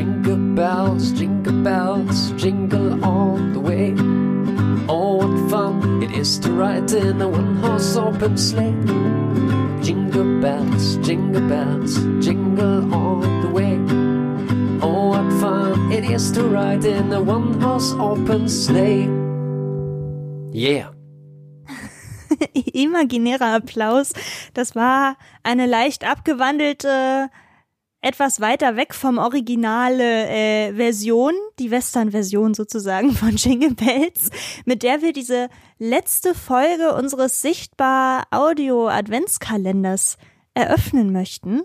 Jingle bells, jingle bells, jingle all the way. Oh, what fun it is to ride in a one-horse open sleigh. Jingle bells, jingle bells, jingle all the way. Oh, what fun it is to ride in a one-horse open sleigh. Yeah. Imaginärer Applaus. Das war eine leicht abgewandelte etwas weiter weg vom Originale äh, Version, die Western-Version sozusagen von Jingle Bells, mit der wir diese letzte Folge unseres sichtbar Audio-Adventskalenders eröffnen möchten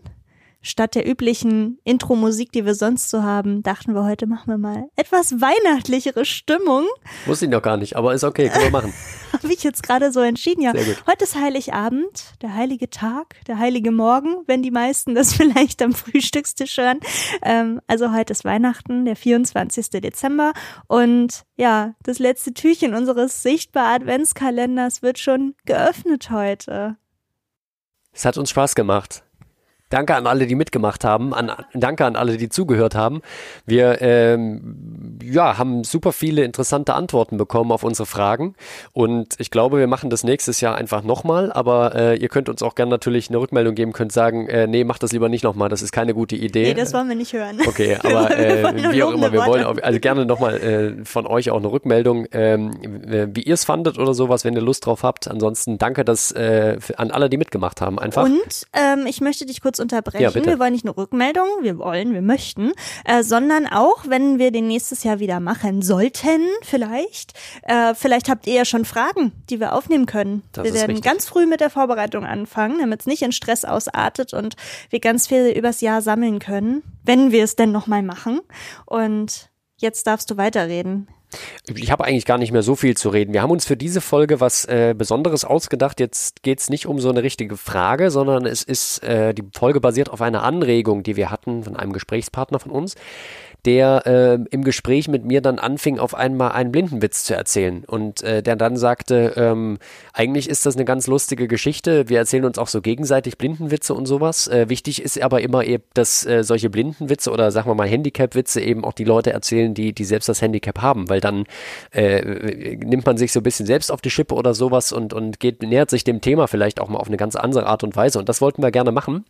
statt der üblichen Intro-Musik, die wir sonst so haben, dachten wir, heute machen wir mal etwas weihnachtlichere Stimmung. Muss ich noch gar nicht, aber ist okay, können wir machen. Habe ich jetzt gerade so entschieden, ja. Heute ist Heiligabend, der heilige Tag, der heilige Morgen, wenn die meisten das vielleicht am Frühstückstisch hören. Ähm, also heute ist Weihnachten, der 24. Dezember. Und ja, das letzte Türchen unseres sichtbar Adventskalenders wird schon geöffnet heute. Es hat uns Spaß gemacht. Danke an alle, die mitgemacht haben. An, danke an alle, die zugehört haben. Wir ähm, ja, haben super viele interessante Antworten bekommen auf unsere Fragen. Und ich glaube, wir machen das nächstes Jahr einfach nochmal. Aber äh, ihr könnt uns auch gerne natürlich eine Rückmeldung geben, könnt sagen, äh, nee, macht das lieber nicht nochmal. Das ist keine gute Idee. Nee, das wollen wir nicht hören. Okay, aber äh, wie auch immer, wir wollen auch, also gerne nochmal äh, von euch auch eine Rückmeldung, ähm, wie ihr es fandet oder sowas, wenn ihr Lust drauf habt. Ansonsten danke dass, äh, an alle, die mitgemacht haben. Einfach. Und ähm, ich möchte dich kurz kurz unterbrechen. Ja, wir wollen nicht nur Rückmeldung, wir wollen, wir möchten, äh, sondern auch, wenn wir den nächstes Jahr wieder machen sollten, vielleicht, äh, vielleicht habt ihr ja schon Fragen, die wir aufnehmen können. Das wir werden richtig. ganz früh mit der Vorbereitung anfangen, damit es nicht in Stress ausartet und wir ganz viel übers Jahr sammeln können, wenn wir es denn nochmal machen. Und jetzt darfst du weiterreden. Ich habe eigentlich gar nicht mehr so viel zu reden. Wir haben uns für diese Folge was äh, Besonderes ausgedacht. Jetzt geht es nicht um so eine richtige Frage, sondern es ist, äh, die Folge basiert auf einer Anregung, die wir hatten von einem Gesprächspartner von uns der äh, im Gespräch mit mir dann anfing, auf einmal einen Blindenwitz zu erzählen. Und äh, der dann sagte, ähm, eigentlich ist das eine ganz lustige Geschichte. Wir erzählen uns auch so gegenseitig Blindenwitze und sowas. Äh, wichtig ist aber immer eben, dass äh, solche Blindenwitze oder sagen wir mal Handicap-Witze eben auch die Leute erzählen, die, die selbst das Handicap haben, weil dann äh, nimmt man sich so ein bisschen selbst auf die Schippe oder sowas und, und geht, nähert sich dem Thema vielleicht auch mal auf eine ganz andere Art und Weise. Und das wollten wir gerne machen.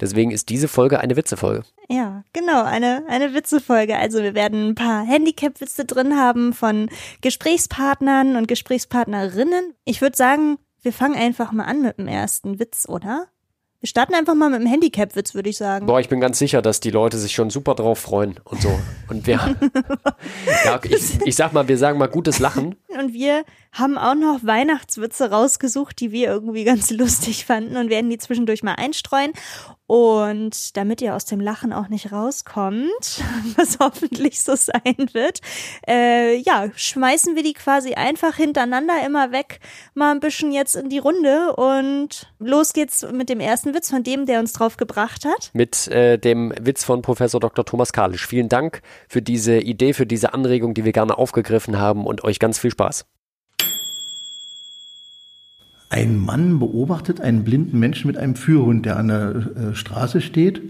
Deswegen ist diese Folge eine Witzefolge. Ja, genau, eine, eine Witzefolge. Also wir werden ein paar Handicap-Witze drin haben von Gesprächspartnern und Gesprächspartnerinnen. Ich würde sagen, wir fangen einfach mal an mit dem ersten Witz, oder? Wir starten einfach mal mit dem Handicap-Witz, würde ich sagen. Boah, ich bin ganz sicher, dass die Leute sich schon super drauf freuen und so. Und wir, ja, ich, ich sag mal, wir sagen mal gutes Lachen. Und wir haben auch noch Weihnachtswitze rausgesucht, die wir irgendwie ganz lustig fanden und werden die zwischendurch mal einstreuen. Und damit ihr aus dem Lachen auch nicht rauskommt, was hoffentlich so sein wird, äh, ja, schmeißen wir die quasi einfach hintereinander immer weg, mal ein bisschen jetzt in die Runde und los geht's mit dem ersten Witz von dem, der uns drauf gebracht hat. Mit äh, dem Witz von Professor Dr. Thomas Kalisch. Vielen Dank für diese Idee, für diese Anregung, die wir gerne aufgegriffen haben und euch ganz viel Spaß. Ein Mann beobachtet einen blinden Menschen mit einem Führhund, der an der äh, Straße steht.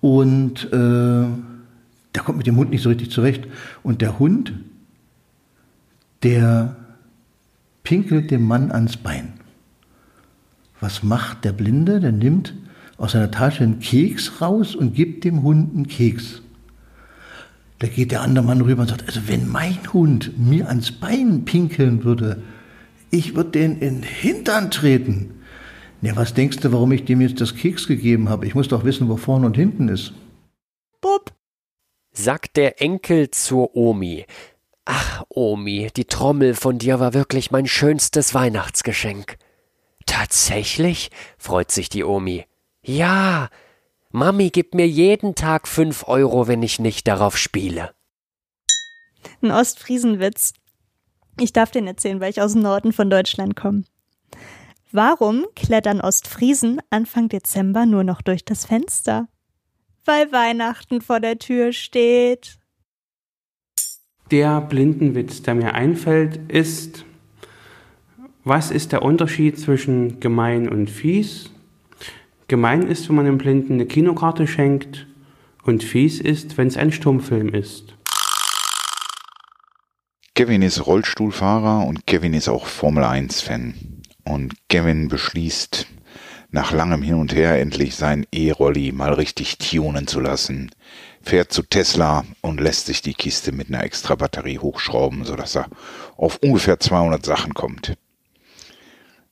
Und äh, der kommt mit dem Hund nicht so richtig zurecht. Und der Hund, der pinkelt dem Mann ans Bein. Was macht der Blinde? Der nimmt aus seiner Tasche einen Keks raus und gibt dem Hund einen Keks. Da geht der andere Mann rüber und sagt, also wenn mein Hund mir ans Bein pinkeln würde, ich würde den in den Hintern treten. Ja, was denkst du, warum ich dem jetzt das Keks gegeben habe? Ich muss doch wissen, wo vorne und hinten ist. Bub, sagt der Enkel zur Omi. Ach, Omi, die Trommel von dir war wirklich mein schönstes Weihnachtsgeschenk. Tatsächlich? freut sich die Omi. Ja, Mami gibt mir jeden Tag fünf Euro, wenn ich nicht darauf spiele. Ein Ostfriesenwitz. Ich darf den erzählen, weil ich aus dem Norden von Deutschland komme. Warum klettern Ostfriesen Anfang Dezember nur noch durch das Fenster? Weil Weihnachten vor der Tür steht. Der Blindenwitz, der mir einfällt, ist, was ist der Unterschied zwischen gemein und fies? Gemein ist, wenn man dem Blinden eine Kinokarte schenkt Und fies ist, wenn es ein Stummfilm ist. Kevin ist Rollstuhlfahrer und Kevin ist auch Formel 1-Fan. Und Kevin beschließt, nach langem Hin und Her endlich sein E-Rolli mal richtig tunen zu lassen. Fährt zu Tesla und lässt sich die Kiste mit einer extra Batterie hochschrauben, sodass er auf ungefähr 200 Sachen kommt.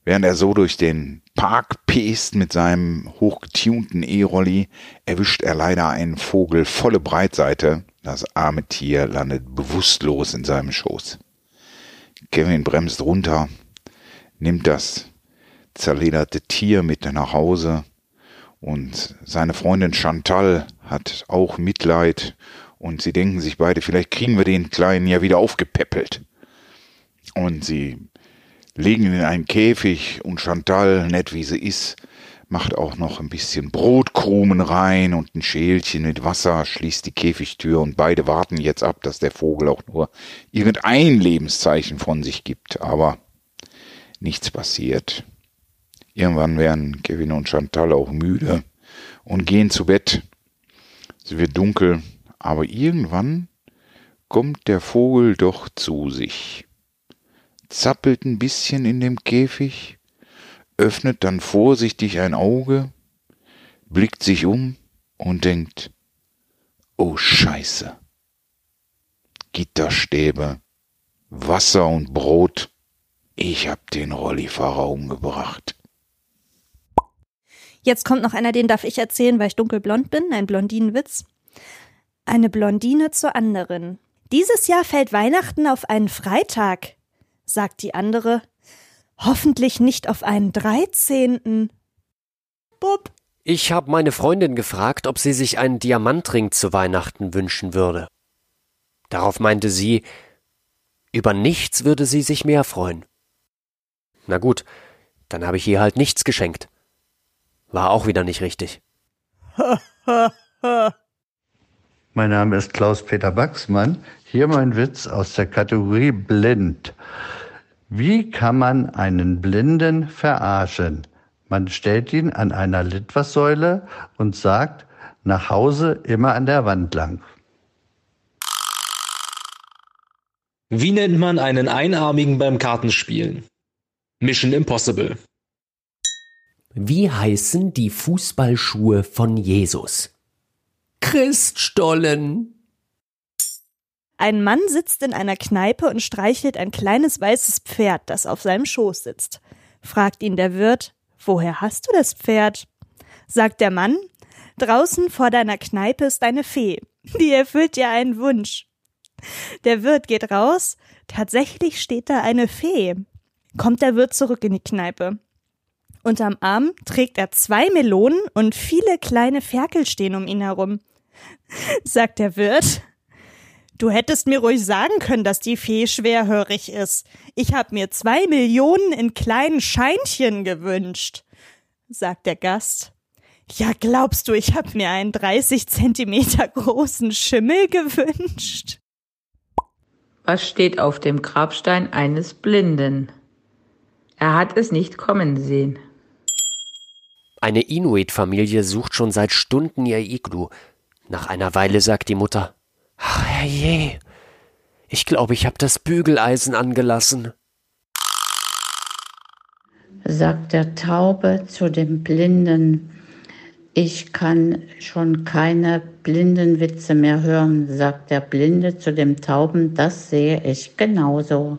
Während er so durch den Park pest mit seinem hochgetunten E-Rolli, erwischt er leider einen Vogel volle Breitseite. Das arme Tier landet bewusstlos in seinem Schoß. Kevin bremst runter, nimmt das zerlederte Tier mit nach Hause und seine Freundin Chantal hat auch Mitleid und sie denken sich beide, vielleicht kriegen wir den Kleinen ja wieder aufgepäppelt. Und sie legen in einen Käfig und Chantal, nett wie sie ist, macht auch noch ein bisschen Brotkrumen rein und ein Schälchen mit Wasser, schließt die Käfigtür und beide warten jetzt ab, dass der Vogel auch nur irgendein Lebenszeichen von sich gibt. Aber nichts passiert. Irgendwann werden Kevin und Chantal auch müde und gehen zu Bett. Es wird dunkel, aber irgendwann kommt der Vogel doch zu sich zappelt ein bisschen in dem Käfig, öffnet dann vorsichtig ein Auge, blickt sich um und denkt, oh Scheiße. Gitterstäbe, Wasser und Brot, ich hab den Rollifahrer umgebracht. Jetzt kommt noch einer, den darf ich erzählen, weil ich dunkelblond bin, ein Blondinenwitz. Eine Blondine zur anderen. Dieses Jahr fällt Weihnachten auf einen Freitag sagt die andere. Hoffentlich nicht auf einen dreizehnten. Bub. Ich habe meine Freundin gefragt, ob sie sich einen Diamantring zu Weihnachten wünschen würde. Darauf meinte sie, über nichts würde sie sich mehr freuen. Na gut, dann habe ich ihr halt nichts geschenkt. War auch wieder nicht richtig. mein Name ist Klaus-Peter Baxmann. Hier mein Witz aus der Kategorie Blind. Wie kann man einen Blinden verarschen? Man stellt ihn an einer Litfaßsäule und sagt, nach Hause immer an der Wand lang. Wie nennt man einen Einarmigen beim Kartenspielen? Mission Impossible. Wie heißen die Fußballschuhe von Jesus? Christstollen. Ein Mann sitzt in einer Kneipe und streichelt ein kleines weißes Pferd, das auf seinem Schoß sitzt. Fragt ihn der Wirt, woher hast du das Pferd? Sagt der Mann, draußen vor deiner Kneipe ist eine Fee, die erfüllt dir einen Wunsch. Der Wirt geht raus, tatsächlich steht da eine Fee. Kommt der Wirt zurück in die Kneipe. Unterm Arm trägt er zwei Melonen und viele kleine Ferkel stehen um ihn herum. Sagt der Wirt, Du hättest mir ruhig sagen können, dass die Fee schwerhörig ist. Ich hab mir zwei Millionen in kleinen Scheinchen gewünscht, sagt der Gast. Ja, glaubst du, ich hab mir einen 30 Zentimeter großen Schimmel gewünscht? Was steht auf dem Grabstein eines Blinden? Er hat es nicht kommen sehen. Eine Inuit-Familie sucht schon seit Stunden ihr Iglu. Nach einer Weile sagt die Mutter, Ach, herrje. Ich glaube, ich habe das Bügeleisen angelassen. Sagt der Taube zu dem Blinden. Ich kann schon keine Blindenwitze mehr hören, sagt der Blinde zu dem Tauben. Das sehe ich genauso.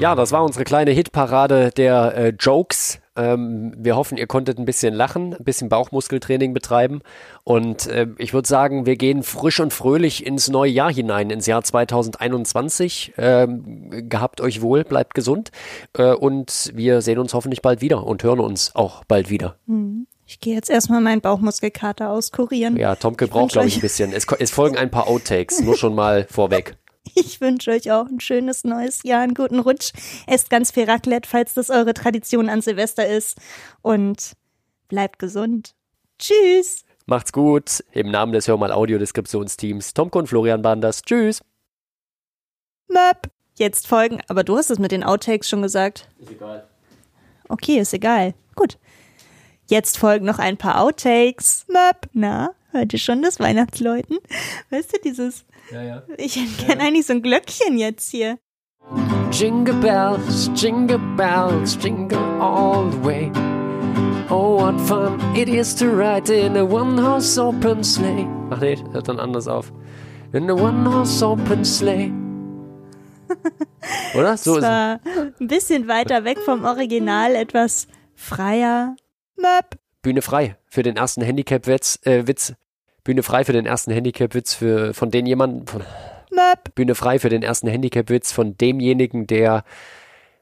Ja, das war unsere kleine Hitparade der äh, Jokes ähm, wir hoffen, ihr konntet ein bisschen lachen, ein bisschen Bauchmuskeltraining betreiben. Und äh, ich würde sagen, wir gehen frisch und fröhlich ins neue Jahr hinein, ins Jahr 2021. Ähm, gehabt euch wohl, bleibt gesund. Äh, und wir sehen uns hoffentlich bald wieder und hören uns auch bald wieder. Mhm. Ich gehe jetzt erstmal meinen Bauchmuskelkater auskurieren. Ja, Tomke braucht, glaube ich, ein bisschen. Es, es folgen ein paar Outtakes, nur schon mal vorweg. Ich wünsche euch auch ein schönes neues Jahr, einen guten Rutsch. Esst ganz viel Raclette, falls das eure Tradition an Silvester ist. Und bleibt gesund. Tschüss. Macht's gut. Im Namen des Hörmal Audiodeskriptionsteams Tomko und Florian Banders. Tschüss. Möp. Jetzt folgen, aber du hast es mit den Outtakes schon gesagt. Ist egal. Okay, ist egal. Gut. Jetzt folgen noch ein paar Outtakes. Möp. Na, hört ihr schon das Weihnachtsläuten? Weißt du, dieses. Ja, ja. Ich hätte gern eigentlich so ein Glöckchen jetzt hier. Jingle bells, jingle bells, jingle all the way. Oh, what fun it is to ride in a one-horse open sleigh. Ach nee, hört dann anders auf. In a one-horse open sleigh. Oder? So ist es. Ein bisschen weiter weg vom Original, etwas freier. Möp. Bühne frei für den ersten Handicap-Witz. Äh, Witz. Bühne frei für den ersten Handicap-Witz für, von den jemanden, von, Möp. Bühne frei für den ersten Handicap-Witz von demjenigen, der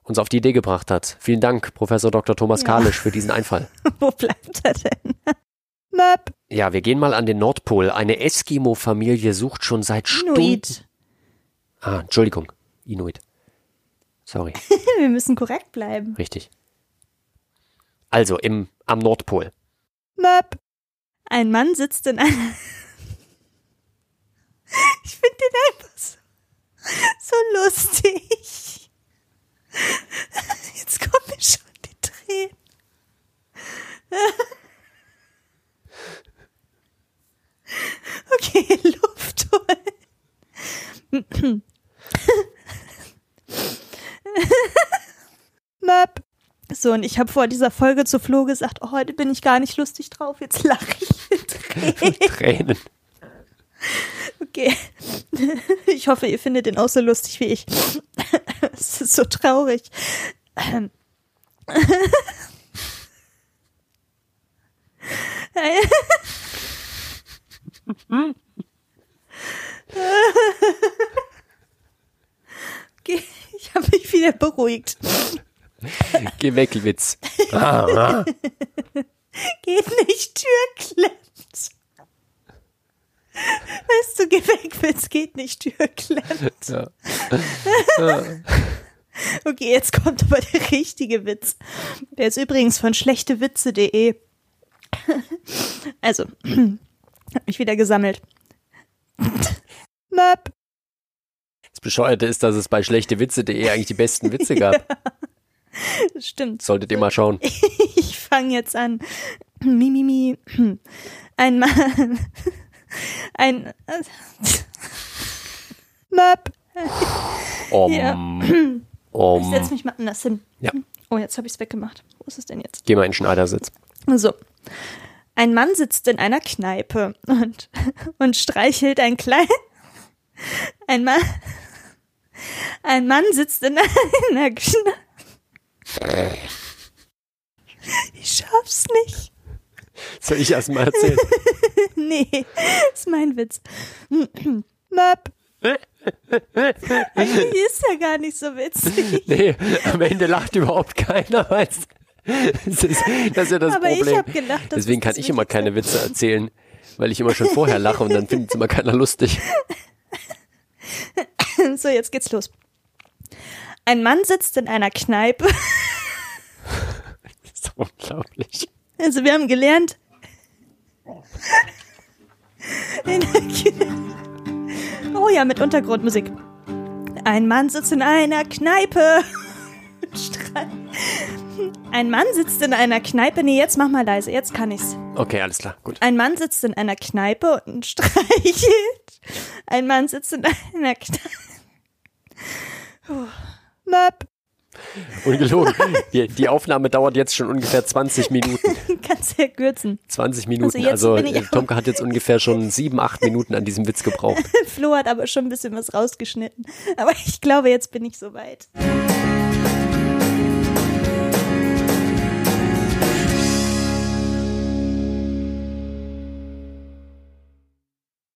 uns auf die Idee gebracht hat. Vielen Dank, Professor Dr. Thomas Ja. Kalisch, für diesen Einfall. Wo bleibt er denn? Möp. Ja, wir gehen mal an den Nordpol. Eine Eskimo-Familie sucht schon seit Stunden. Inuit. Ah, Entschuldigung. Inuit. Sorry, Wir müssen korrekt bleiben. richtig. Also im, am Nordpol. Möp. Ein Mann sitzt in einer. Ich finde den einfach so, so lustig. Jetzt kommen mir schon die Tränen. Okay, Luft holen. Möp. So, und ich habe vor dieser Folge zu Flo gesagt, oh, heute bin ich gar nicht lustig drauf, jetzt lache ich Tränen. Okay. Ich hoffe, ihr findet den auch so lustig wie ich. Es ist so traurig. Ähm. Okay, ich habe mich wieder beruhigt. Geh weg, Witz. Ah, ah. Geht nicht, Tür klemmt. Weißt du, geh weg, Witz, geht nicht, Tür klemmt. Ja. Okay, jetzt kommt aber der richtige Witz. Der ist übrigens von schlechtewitze.de. Also, hab mich wieder gesammelt. Möp. Das Bescheuerte ist, dass es bei schlechtewitze.de eigentlich die besten Witze gab. Das stimmt. Solltet ihr mal schauen. Ich fange jetzt an. Mimimi. Ein Mann. Ein. Möp. Om. Ja. Ich setz Om. mich mal anders hin. Ja. Oh, jetzt habe ich es weggemacht. Wo ist es denn jetzt? Geh mal in den Schneidersitz. So. Ein Mann sitzt in einer Kneipe und, und streichelt ein klein. Ein Mann. Ein Mann sitzt in einer Kneipe. Ich schaff's nicht. Soll ich erst mal erzählen? Nee, ist mein Witz. Möp. Eigentlich ist ja gar nicht so witzig. Nee, am Ende lacht überhaupt keiner, weil es es ist, das ist ja das Aber ich Problem. hab gelacht, das Deswegen kann das ich immer keine Witze erzählen, weil ich immer schon vorher lache und dann findet es immer keiner lustig. So, jetzt geht's los. Ein Mann sitzt in einer Kneipe. Das ist unglaublich. Also wir haben gelernt. Oh ja, mit Untergrundmusik. Ein Mann sitzt in einer Kneipe. Ein Mann sitzt in einer Kneipe. Nee, jetzt mach mal leise. Jetzt kann ich's. Okay, alles klar, gut. Ein Mann sitzt in einer Kneipe und streichelt. Ein Mann sitzt in einer Kneipe. Möp. Ungelogen. Die, die Aufnahme dauert jetzt schon ungefähr 20 Minuten. Kannst ja kürzen. 20 Minuten. jetzt Also, ich äh, auch- Tomke hat jetzt ungefähr schon sieben, acht Minuten an diesem Witz gebraucht. Flo hat aber schon ein bisschen was rausgeschnitten. Aber ich glaube, jetzt bin ich soweit.